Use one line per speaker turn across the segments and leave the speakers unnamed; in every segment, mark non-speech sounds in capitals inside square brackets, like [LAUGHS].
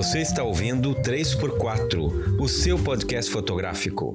Você está ouvindo 3x4, o seu podcast fotográfico.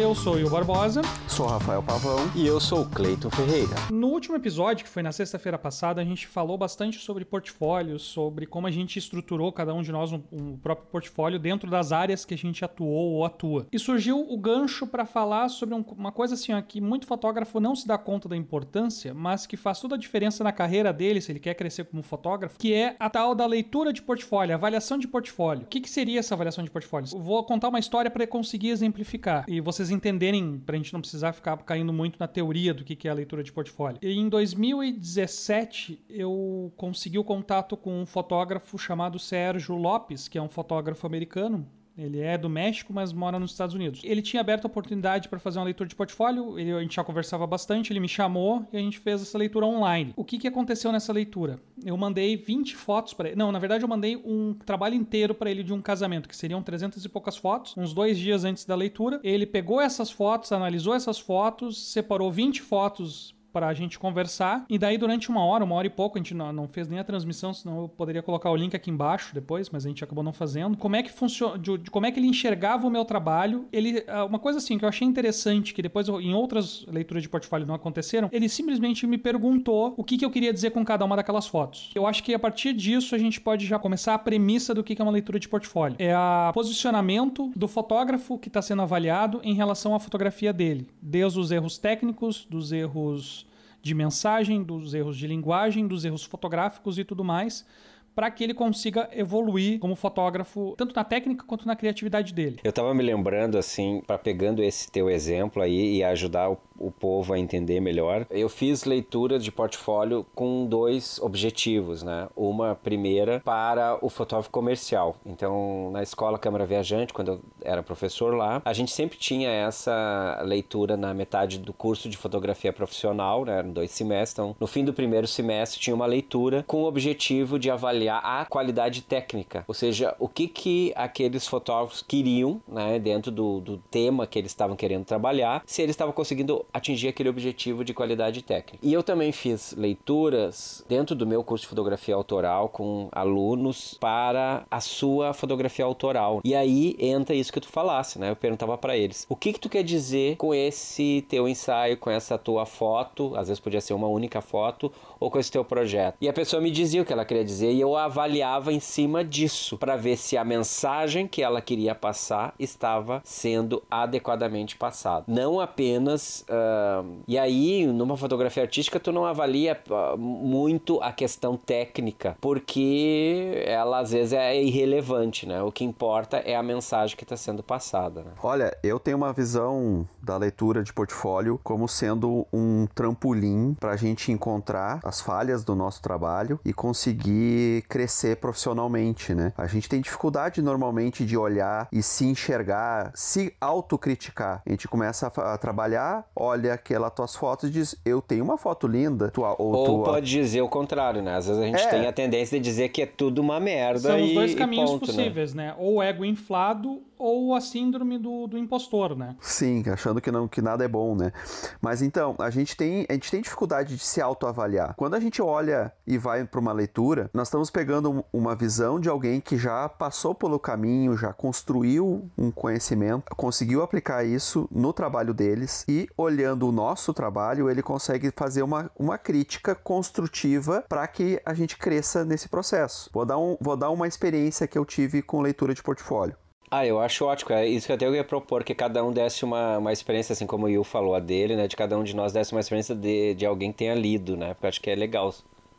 Eu sou o Will Barbosa.
Sou Rafael Pavão.
E eu sou o Cleiton Ferreira.
No último episódio, que foi na sexta-feira passada, a gente falou bastante sobre portfólios, sobre como a gente estruturou cada um de nós um, um próprio portfólio dentro das áreas que a gente atuou ou atua. E surgiu o gancho para falar sobre um, uma coisa assim, ó, que muito fotógrafo não se dá conta da importância, mas que faz toda a diferença na carreira dele, se ele quer crescer como fotógrafo, que é a tal da leitura de portfólio, avaliação de portfólio. O que, que seria essa avaliação de portfólio? Eu vou contar uma história para conseguir exemplificar. E vocês entenderem, pra gente não precisar ficar caindo muito na teoria do que é a leitura de portfólio. E em 2017, eu consegui o contato com um fotógrafo chamado Sérgio Lopes, que é um fotógrafo americano, ele é do México, mas mora nos Estados Unidos. Ele tinha aberto a oportunidade para fazer uma leitura de portfólio, ele, a gente já conversava bastante, ele me chamou e a gente fez essa leitura online. O que, que aconteceu nessa leitura? Eu mandei 20 fotos para ele. Não, na verdade eu mandei um trabalho inteiro para ele de um casamento, que seriam 300 e poucas fotos, uns dois dias antes da leitura. Ele pegou essas fotos, analisou essas fotos, separou 20 fotos para a gente conversar. E daí, durante uma hora, uma hora e pouco, a gente não, não, fez nem a transmissão, senão eu poderia colocar o link aqui embaixo depois, mas a gente acabou não fazendo. Como é que funciona, como é que ele enxergava o meu trabalho? Ele, ah, uma coisa assim que eu achei interessante, que depois em outras leituras de portfólio não aconteceram, ele simplesmente me perguntou o que, que eu queria dizer com cada uma daquelas fotos. Eu acho que a partir disso a gente pode já começar a premissa do que, que é uma leitura de portfólio. É a posicionamento do fotógrafo que está sendo avaliado em relação à fotografia dele, desde os erros técnicos, dos erros de mensagem, dos erros de linguagem, dos erros fotográficos e tudo mais, para que ele consiga evoluir como fotógrafo, tanto na técnica quanto na criatividade dele.
Eu estava me lembrando assim, para pegando esse teu exemplo aí e ajudar o o povo a entender melhor. Eu fiz leitura de portfólio com dois objetivos, né? Uma primeira para o fotógrafo comercial. Então, na escola Câmara Viajante, quando eu era professor lá, a gente sempre tinha essa leitura na metade do curso de fotografia profissional, né? Eram dois semestres. Então, no fim do primeiro semestre tinha uma leitura com o objetivo de avaliar a qualidade técnica, ou seja, o que que aqueles fotógrafos queriam, né? Dentro do, do tema que eles estavam querendo trabalhar, se eles estavam conseguindo atingir aquele objetivo de qualidade técnica. E eu também fiz leituras dentro do meu curso de fotografia autoral com alunos para a sua fotografia autoral. E aí entra isso que tu falasse, né? Eu perguntava para eles: "O que que tu quer dizer com esse teu ensaio, com essa tua foto? Às vezes podia ser uma única foto ou com esse teu projeto?". E a pessoa me dizia o que ela queria dizer e eu avaliava em cima disso para ver se a mensagem que ela queria passar estava sendo adequadamente passada. Não apenas uh, e aí, numa fotografia artística, tu não avalia uh, muito a questão técnica, porque ela às vezes é irrelevante, né? O que importa é a mensagem que está sendo passada. Né?
Olha, eu tenho uma visão da leitura de portfólio como sendo um trampolim para a gente encontrar as falhas do nosso trabalho e conseguir crescer profissionalmente, né? A gente tem dificuldade normalmente de olhar e se enxergar, se autocriticar. A gente começa a, a trabalhar, olha aquelas tuas fotos e diz, eu tenho uma foto linda.
Tua, ou, ou tua... pode dizer o contrário, né? Às vezes a gente é. tem a tendência de dizer que é tudo uma merda.
São
e,
os dois caminhos
ponto,
né? possíveis, né? né? Ou ego inflado ou a síndrome do, do impostor, né?
Sim, achando que não que nada é bom, né? Mas então, a gente tem a gente tem dificuldade de se autoavaliar. Quando a gente olha e vai para uma leitura, nós estamos pegando uma visão de alguém que já passou pelo caminho, já construiu um conhecimento, conseguiu aplicar isso no trabalho deles e olhando o nosso trabalho, ele consegue fazer uma, uma crítica construtiva para que a gente cresça nesse processo. Vou dar, um, vou dar uma experiência que eu tive com leitura de portfólio.
Ah, eu acho ótimo. É isso que até eu ia propor, que cada um desse uma, uma experiência, assim como o Will falou, a dele, né? De cada um de nós desse uma experiência de, de alguém que tenha lido, né? Porque eu acho que é legal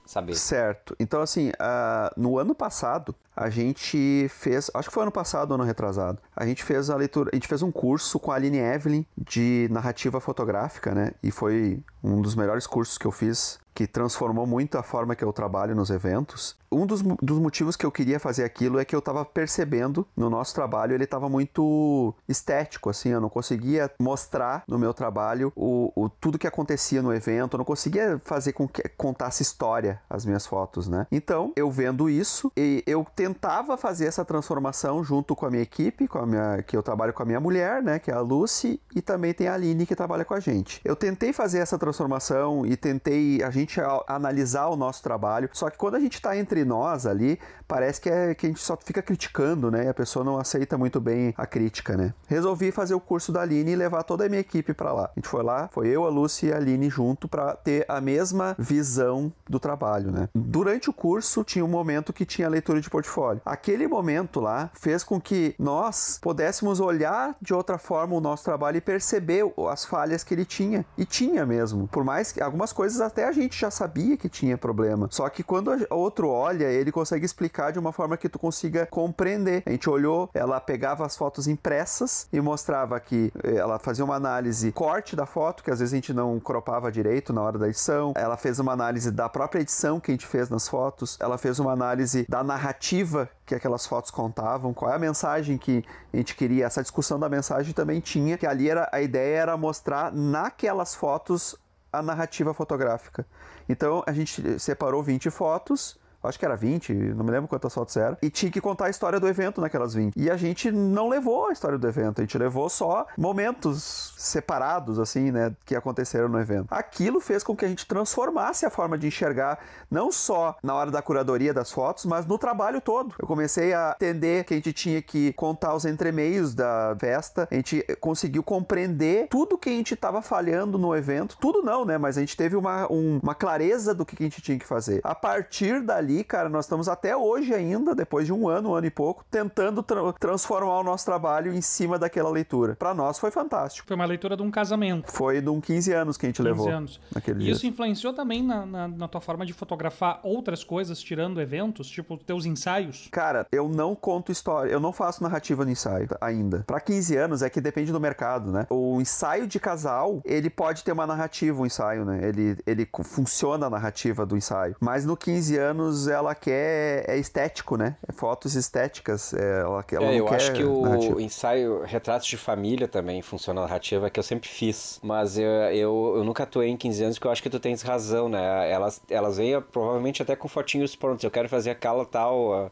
saber.
Certo. Então, assim, uh, no ano passado, a gente fez, acho que foi ano passado ou ano retrasado, a gente fez a leitura, a gente fez um curso com a Aline Evelyn de narrativa fotográfica, né? E foi um dos melhores cursos que eu fiz que transformou muito a forma que eu trabalho nos eventos. Um dos, dos motivos que eu queria fazer aquilo é que eu estava percebendo no nosso trabalho, ele estava muito estético, assim, eu não conseguia mostrar no meu trabalho o, o, tudo que acontecia no evento, eu não conseguia fazer com que contasse história as minhas fotos, né? Então, eu vendo isso, e eu tentava fazer essa transformação junto com a minha equipe, com a minha, que eu trabalho com a minha mulher, né, que é a Lucy, e também tem a Aline que trabalha com a gente. Eu tentei fazer essa transformação e tentei a gente analisar o nosso trabalho, só que quando a gente está entre nós ali, parece que, é, que a gente só fica criticando, né? E a pessoa não aceita muito bem a crítica, né? Resolvi fazer o curso da Aline e levar toda a minha equipe para lá. A gente foi lá, foi eu, a Lucy e a Aline junto para ter a mesma visão do trabalho, né? Durante o curso tinha um momento que tinha leitura de portfólio. Aquele momento lá fez com que nós pudéssemos olhar de outra forma o nosso trabalho e perceber as falhas que ele tinha. E tinha mesmo. Por mais que algumas coisas até a gente já sabia que tinha problema. Só que quando o outro olha, ele consegue explicar de uma forma que tu consiga compreender. A gente olhou, ela pegava as fotos impressas e mostrava que eh, ela fazia uma análise corte da foto, que às vezes a gente não cropava direito na hora da edição. Ela fez uma análise da própria edição que a gente fez nas fotos. Ela fez uma análise da narrativa que aquelas fotos contavam, qual é a mensagem que a gente queria. Essa discussão da mensagem também tinha, que ali era a ideia era mostrar naquelas fotos a narrativa fotográfica. Então a gente separou 20 fotos acho que era 20, não me lembro quantas fotos eram, e tinha que contar a história do evento naquelas 20. E a gente não levou a história do evento, a gente levou só momentos separados, assim, né, que aconteceram no evento. Aquilo fez com que a gente transformasse a forma de enxergar, não só na hora da curadoria das fotos, mas no trabalho todo. Eu comecei a entender que a gente tinha que contar os entremeios da festa, a gente conseguiu compreender tudo que a gente estava falhando no evento, tudo não, né, mas a gente teve uma, um, uma clareza do que a gente tinha que fazer. A partir dali, ali, cara, nós estamos até hoje ainda, depois de um ano, um ano e pouco, tentando tra transformar o nosso trabalho em cima daquela leitura. Para nós foi fantástico.
Foi uma leitura de um casamento.
Foi de um 15 anos que a gente 15 levou. anos.
E isso influenciou também na, na, na, tua forma de fotografar outras coisas, tirando eventos, tipo teus ensaios?
Cara, eu não conto história, eu não faço narrativa no ensaio ainda. Para 15 anos é que depende do mercado, né? O ensaio de casal, ele pode ter uma narrativa, o um ensaio, né? Ele, ele funciona a narrativa do ensaio. Mas no 15 anos ela quer é estético, né? É fotos estéticas. É, ela, ela
é,
eu
acho que o
narrativa.
ensaio Retratos de Família também funciona narrativa, que eu sempre fiz. Mas eu, eu, eu, nunca atuei em 15 anos, porque eu acho que tu tens razão, né? Elas, elas vêm provavelmente até com fotinhos prontos. Eu quero fazer aquela tal.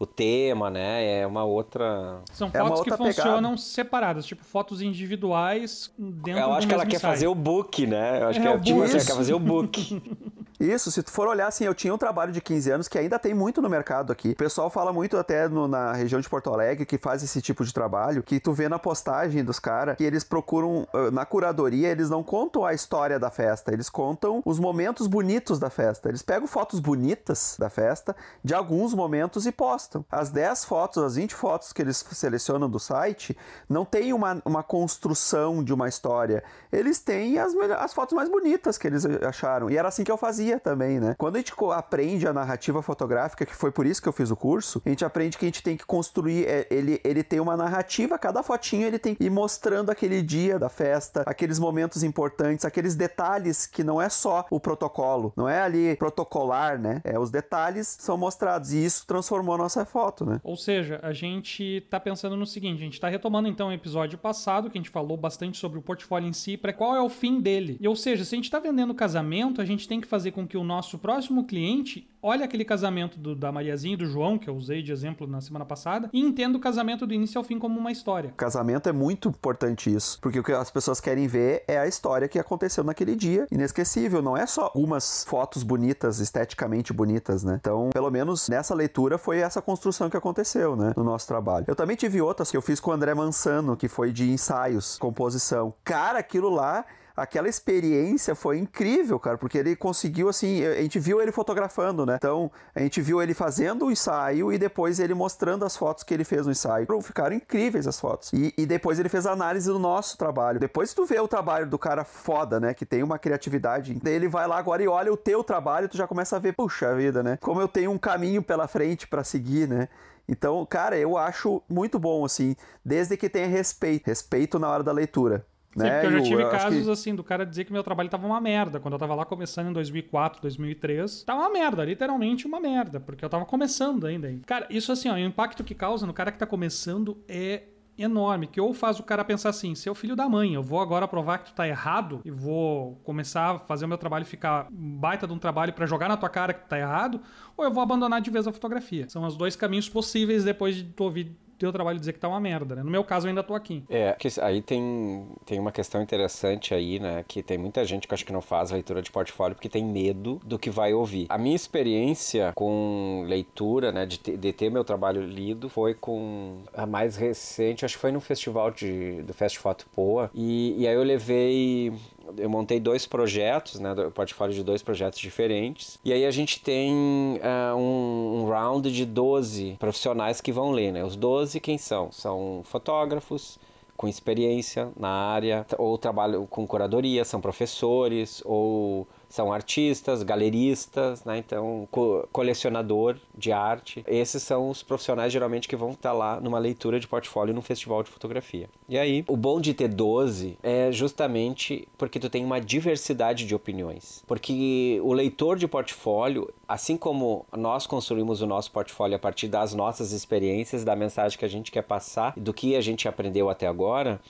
O tema, né? É uma outra.
São
é
fotos
que
funcionam pegada. separadas, tipo fotos individuais dentro
Eu acho que ela
quer
fazer o book, né? Eu acho
é,
que é,
tipo,
assim, ela quer fazer o book. [LAUGHS]
Isso, se tu for olhar assim, eu tinha um trabalho de 15 anos que ainda tem muito no mercado aqui. O pessoal fala muito até no, na região de Porto Alegre que faz esse tipo de trabalho, que tu vê na postagem dos caras que eles procuram, na curadoria, eles não contam a história da festa, eles contam os momentos bonitos da festa. Eles pegam fotos bonitas da festa, de alguns momentos e postam. As 10 fotos, as 20 fotos que eles selecionam do site, não tem uma, uma construção de uma história. Eles têm as, as fotos mais bonitas que eles acharam. E era assim que eu fazia também, né? Quando a gente aprende a narrativa fotográfica, que foi por isso que eu fiz o curso, a gente aprende que a gente tem que construir, é, ele, ele tem uma narrativa, cada fotinho ele tem que ir mostrando aquele dia da festa, aqueles momentos importantes, aqueles detalhes que não é só o protocolo, não é ali protocolar, né? É, os detalhes são mostrados e isso transformou a nossa foto né?
Ou seja, a gente tá pensando no seguinte, a gente tá retomando então o episódio passado, que a gente falou bastante sobre o portfólio em si, para qual é o fim dele. E ou seja, se a gente tá vendendo casamento, a gente tem que fazer com que o nosso próximo cliente olhe aquele casamento do, da Mariazinha e do João, que eu usei de exemplo na semana passada, e entenda o casamento do início ao fim como uma história.
Casamento é muito importante isso, porque o que as pessoas querem ver é a história que aconteceu naquele dia, inesquecível, não é só umas fotos bonitas, esteticamente bonitas, né? Então, pelo menos nessa leitura foi essa construção que aconteceu, né, no nosso trabalho. Eu também tive outras que eu fiz com o André Mansano, que foi de ensaios, composição. Cara, aquilo lá aquela experiência foi incrível, cara, porque ele conseguiu, assim, a gente viu ele fotografando, né? Então, a gente viu ele fazendo o ensaio e depois ele mostrando as fotos que ele fez no ensaio. Ficaram incríveis as fotos. E, e depois ele fez a análise do nosso trabalho. Depois tu vê o trabalho do cara foda, né? Que tem uma criatividade. Daí ele vai lá agora e olha o teu trabalho, tu já começa a ver, puxa vida, né? Como eu tenho um caminho pela frente para seguir, né? Então, cara, eu acho muito bom, assim, desde que tenha respeito. Respeito na hora da leitura.
Sim,
né?
porque eu já tive
eu
casos
que...
assim do cara dizer que meu trabalho tava uma merda. Quando eu tava lá começando em 2004, 2003, tava uma merda, literalmente uma merda, porque eu tava começando ainda. Cara, isso assim, ó, o impacto que causa no cara que tá começando é enorme, que ou faz o cara pensar assim, seu filho da mãe, eu vou agora provar que tu tá errado e vou começar a fazer o meu trabalho ficar baita de um trabalho para jogar na tua cara que tu tá errado, ou eu vou abandonar de vez a fotografia. São os dois caminhos possíveis depois de tu ouvir teu trabalho dizer que tá uma merda, né? No meu caso, eu ainda tô aqui.
É, que aí tem, tem uma questão interessante aí, né? Que tem muita gente que acho que não faz leitura de portfólio porque tem medo do que vai ouvir. A minha experiência com leitura, né? De, de ter meu trabalho lido foi com a mais recente, acho que foi no festival de, do Fest Foto Poa. E, e aí eu levei eu montei dois projetos, né, portfólio de dois projetos diferentes. E aí a gente tem uh, um, um, round de 12 profissionais que vão ler, né? Os 12 quem são? São fotógrafos com experiência na área, ou trabalham com curadoria, são professores, ou são artistas, galeristas, né? Então, co colecionador de arte. Esses são os profissionais geralmente que vão estar lá numa leitura de portfólio num festival de fotografia. E aí, o bom de ter 12 é justamente porque tu tem uma diversidade de opiniões. Porque o leitor de portfólio, assim como nós construímos o nosso portfólio a partir das nossas experiências, da mensagem que a gente quer passar, do que a gente aprendeu até agora,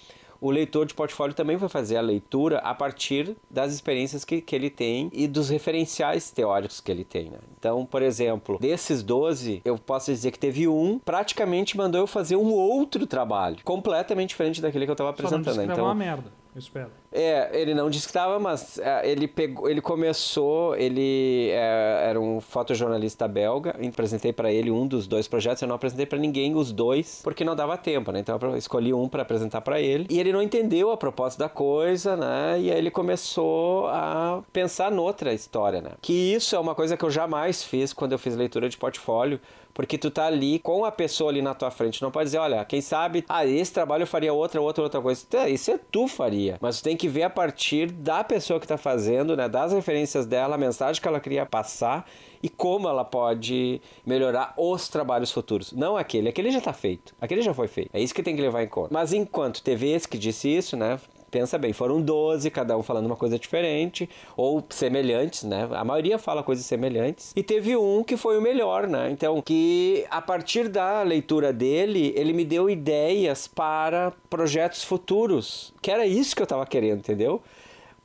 o leitor de portfólio também vai fazer a leitura a partir das experiências que, que ele tem e dos referenciais teóricos que ele tem. Né? Então, por exemplo, desses 12, eu posso dizer que teve um praticamente mandou eu fazer um outro trabalho, completamente diferente daquele que eu estava apresentando. Só não
disse
então,
uma merda. Eu espero.
É, ele não disse que estava, mas é, ele pegou, ele começou, ele é, era um fotojornalista belga, apresentei para ele um dos dois projetos, eu não apresentei para ninguém os dois, porque não dava tempo, né? Então eu escolhi um para apresentar para ele, e ele não entendeu a proposta da coisa, né? E aí ele começou a pensar noutra história, né? Que isso é uma coisa que eu jamais fiz quando eu fiz leitura de portfólio, porque tu tá ali com a pessoa ali na tua frente. Não pode dizer, olha, quem sabe, ah, esse trabalho eu faria outra, outra, outra coisa. Isso é tu faria. Mas tu tem que ver a partir da pessoa que tá fazendo, né? Das referências dela, a mensagem que ela queria passar e como ela pode melhorar os trabalhos futuros. Não aquele, aquele já tá feito. Aquele já foi feito. É isso que tem que levar em conta. Mas enquanto esse que disse isso, né? Pensa bem, foram 12, cada um falando uma coisa diferente, ou semelhantes, né? A maioria fala coisas semelhantes. E teve um que foi o melhor, né? Então, que a partir da leitura dele, ele me deu ideias para projetos futuros, que era isso que eu estava querendo, entendeu?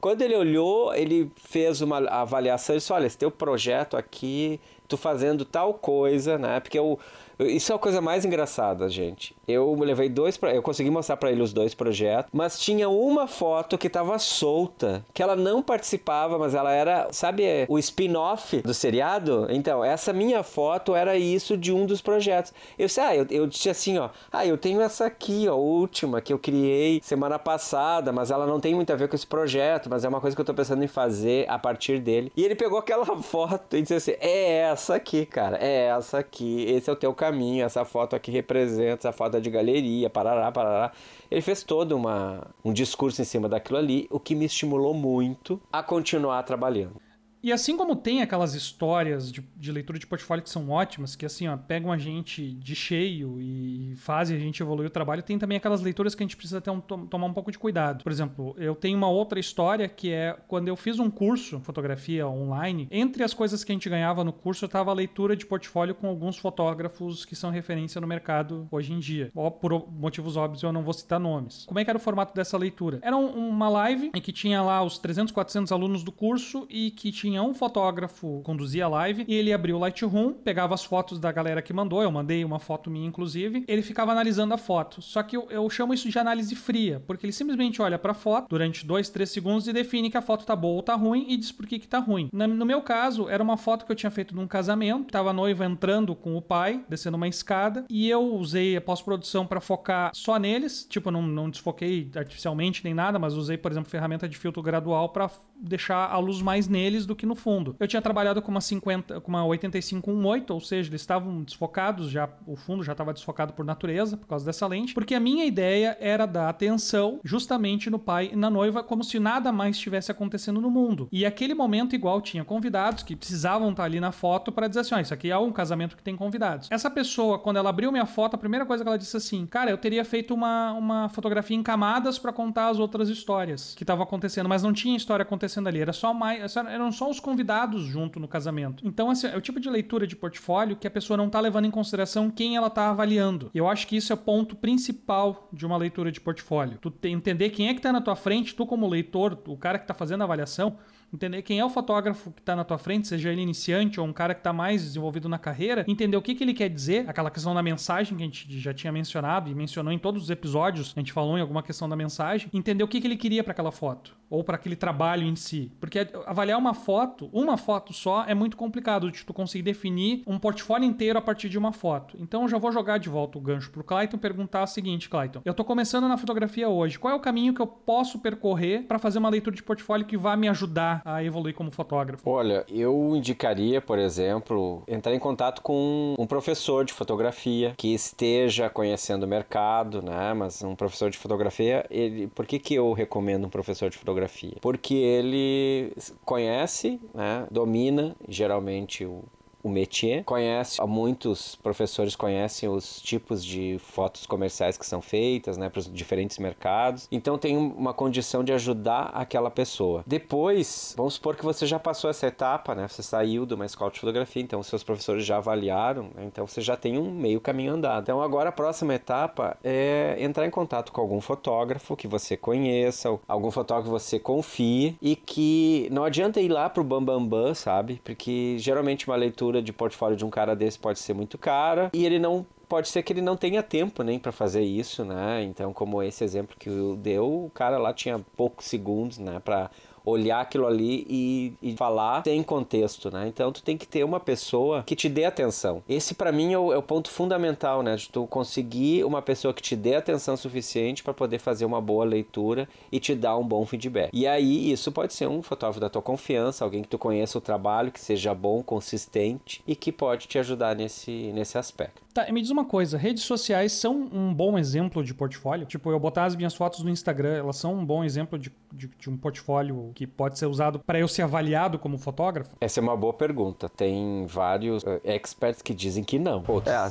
Quando ele olhou, ele fez uma avaliação e disse: Olha, esse teu projeto aqui, tu fazendo tal coisa, né? Porque eu isso é a coisa mais engraçada, gente. Eu levei dois, eu consegui mostrar para ele os dois projetos, mas tinha uma foto que tava solta, que ela não participava, mas ela era, sabe, o spin-off do seriado? Então, essa minha foto era isso de um dos projetos. Eu disse, ah, eu, eu disse assim, ó, ah, eu tenho essa aqui, ó, última que eu criei semana passada, mas ela não tem muito a ver com esse projeto, mas é uma coisa que eu tô pensando em fazer a partir dele. E ele pegou aquela [LAUGHS] foto e disse assim: "É essa aqui, cara. É essa aqui. Esse é o teu caminho, essa foto aqui representa, essa foto é de galeria, parará, parará. Ele fez todo uma, um discurso em cima daquilo ali, o que me estimulou muito a continuar trabalhando.
E assim como tem aquelas histórias de, de, leitura de portfólio que são ótimas, que assim, ó, pegam a gente de cheio e fazem a gente evoluir o trabalho, tem também aquelas leituras que a gente precisa ter um, tomar um pouco de cuidado. Por exemplo, eu tenho uma outra história que é quando eu fiz um curso, fotografia online, entre as coisas que a gente ganhava no curso, estava a leitura de portfólio com alguns fotógrafos que são referência no mercado hoje em dia. Por motivos óbvios, eu não vou citar nomes. Como é que era o formato dessa leitura? Era uma live em que tinha lá os 300, 400 alunos do curso e que tinha tinha um fotógrafo conduzia a live e ele abria o Lightroom, pegava as fotos da galera que mandou, eu mandei uma foto minha inclusive, ele ficava analisando a foto. Só que eu, eu chamo isso de análise fria, porque ele simplesmente olha para a foto durante 2, 3 segundos e define que a foto tá boa ou tá ruim e diz por que que tá ruim. No meu caso, era uma foto que eu tinha feito num casamento, tava a noiva entrando com o pai, descendo uma escada, e eu usei a pós-produção para focar só neles, tipo, não, não desfoquei artificialmente nem nada, mas usei, por exemplo, ferramenta de filtro gradual para deixar a luz mais neles do que no fundo. Eu tinha trabalhado com uma 50, com uma 8518, ou seja, eles estavam desfocados, já o fundo já estava desfocado por natureza por causa dessa lente, porque a minha ideia era dar atenção justamente no pai e na noiva como se nada mais estivesse acontecendo no mundo. E aquele momento igual tinha convidados que precisavam estar ali na foto para dizer assim, ó, isso aqui é um casamento que tem convidados. Essa pessoa, quando ela abriu minha foto, a primeira coisa que ela disse assim, cara, eu teria feito uma, uma fotografia em camadas para contar as outras histórias que estavam acontecendo, mas não tinha história acontecendo acontecendo ali. Era só mais, eram só os convidados junto no casamento. Então, é o tipo de leitura de portfólio que a pessoa não tá levando em consideração quem ela tá avaliando. Eu acho que isso é o ponto principal de uma leitura de portfólio. Tu entender quem é que tá na tua frente, tu como leitor, o cara que tá fazendo a avaliação, entender quem é o fotógrafo que está na tua frente, seja ele iniciante ou um cara que está mais desenvolvido na carreira, entender o que, que ele quer dizer, aquela questão da mensagem que a gente já tinha mencionado e mencionou em todos os episódios, a gente falou em alguma questão da mensagem, entender o que, que ele queria para aquela foto ou para aquele trabalho em si. Porque avaliar uma foto, uma foto só, é muito complicado de tu conseguir definir um portfólio inteiro a partir de uma foto. Então eu já vou jogar de volta o gancho pro Clayton perguntar o seguinte, Clayton. Eu tô começando na fotografia hoje. Qual é o caminho que eu posso percorrer para fazer uma leitura de portfólio que vá me ajudar a evoluir como fotógrafo?
Olha, eu indicaria, por exemplo, entrar em contato com um professor de fotografia que esteja conhecendo o mercado, né? Mas um professor de fotografia, ele, por que que eu recomendo um professor de fotografia? porque ele conhece, né, domina geralmente o o métier, conhece, muitos professores conhecem os tipos de fotos comerciais que são feitas, né, para os diferentes mercados. Então tem uma condição de ajudar aquela pessoa. Depois, vamos supor que você já passou essa etapa, né? Você saiu de uma escola de fotografia, então seus professores já avaliaram, né, então você já tem um meio caminho andado. Então agora a próxima etapa é entrar em contato com algum fotógrafo que você conheça, algum fotógrafo que você confie e que não adianta ir lá pro bambambam, bam, bam, sabe? Porque geralmente uma leitura leitura de portfólio de um cara desse pode ser muito cara e ele não pode ser que ele não tenha tempo nem para fazer isso, né? Então, como esse exemplo que o deu, o cara lá tinha poucos segundos, né, para olhar aquilo ali e, e, falar sem contexto, né? Então tu tem que ter uma pessoa que te dê atenção. Esse para mim é o, é o, ponto fundamental, né? De tu conseguir uma pessoa que te dê atenção suficiente para poder fazer uma boa leitura e te dar um bom feedback. E aí isso pode ser um fotógrafo da tua confiança, alguém que tu conheça o trabalho, que seja bom, consistente e que pode te ajudar nesse, nesse aspecto.
Tá, me diz uma coisa, redes sociais são um bom exemplo de portfólio? Tipo, eu botar as minhas fotos no Instagram, elas são um bom exemplo de, de, de um portfólio que pode ser usado para eu ser avaliado como fotógrafo?
Essa é uma boa pergunta. Tem vários uh, experts que dizem que não.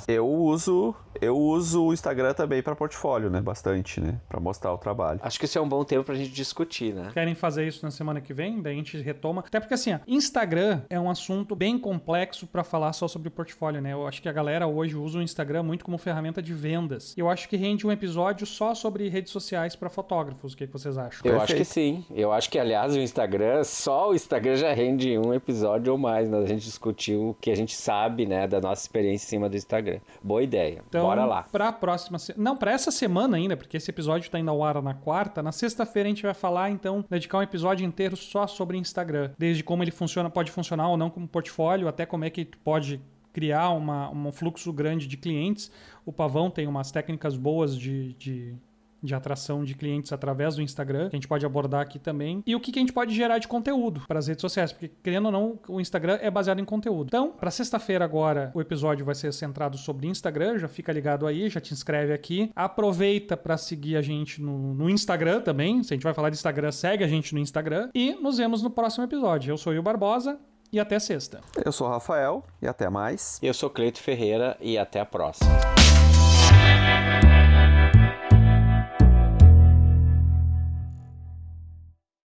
É, eu uso, eu uso o Instagram também para portfólio, né? Bastante, né? Para mostrar o trabalho.
Acho que isso é um bom tempo pra gente discutir, né?
Querem fazer isso na semana que vem? Daí a gente retoma. Até porque assim, ó, Instagram é um assunto bem complexo para falar só sobre portfólio, né? Eu acho que a galera hoje usa usa o Instagram muito como ferramenta de vendas. Eu acho que rende um episódio só sobre redes sociais para fotógrafos. O que, que, vocês acham?
Eu Perfeito. acho que sim. Eu acho que, aliás, o Instagram, só o Instagram já rende um episódio ou mais, né? A gente discutiu o que a gente sabe, né, da nossa experiência em cima do Instagram. Boa ideia. Então, Bora lá.
Para a próxima, se... não, para essa semana ainda, porque esse episódio está indo ao ar na quarta, na sexta-feira a gente vai falar, então, dedicar um episódio inteiro só sobre Instagram, desde como ele funciona, pode funcionar ou não como portfólio, até como é que pode criar uma, um fluxo grande de clientes. O Pavão tem umas técnicas boas de, de, de, atração de clientes através do Instagram, que a gente pode abordar aqui também. E o que, que a gente pode gerar de conteúdo para as redes sociais, porque, querendo ou não, o Instagram é baseado em conteúdo. Então, para sexta-feira agora, o episódio vai ser centrado sobre Instagram, já fica ligado aí, já te inscreve aqui. Aproveita para seguir a gente no, no Instagram também. Se a gente vai falar de Instagram, segue a gente no Instagram. E nos vemos no próximo episódio. Eu sou o Barbosa e até sexta.
Eu sou Rafael e até mais.
Eu sou Cleito Ferreira e até a próxima.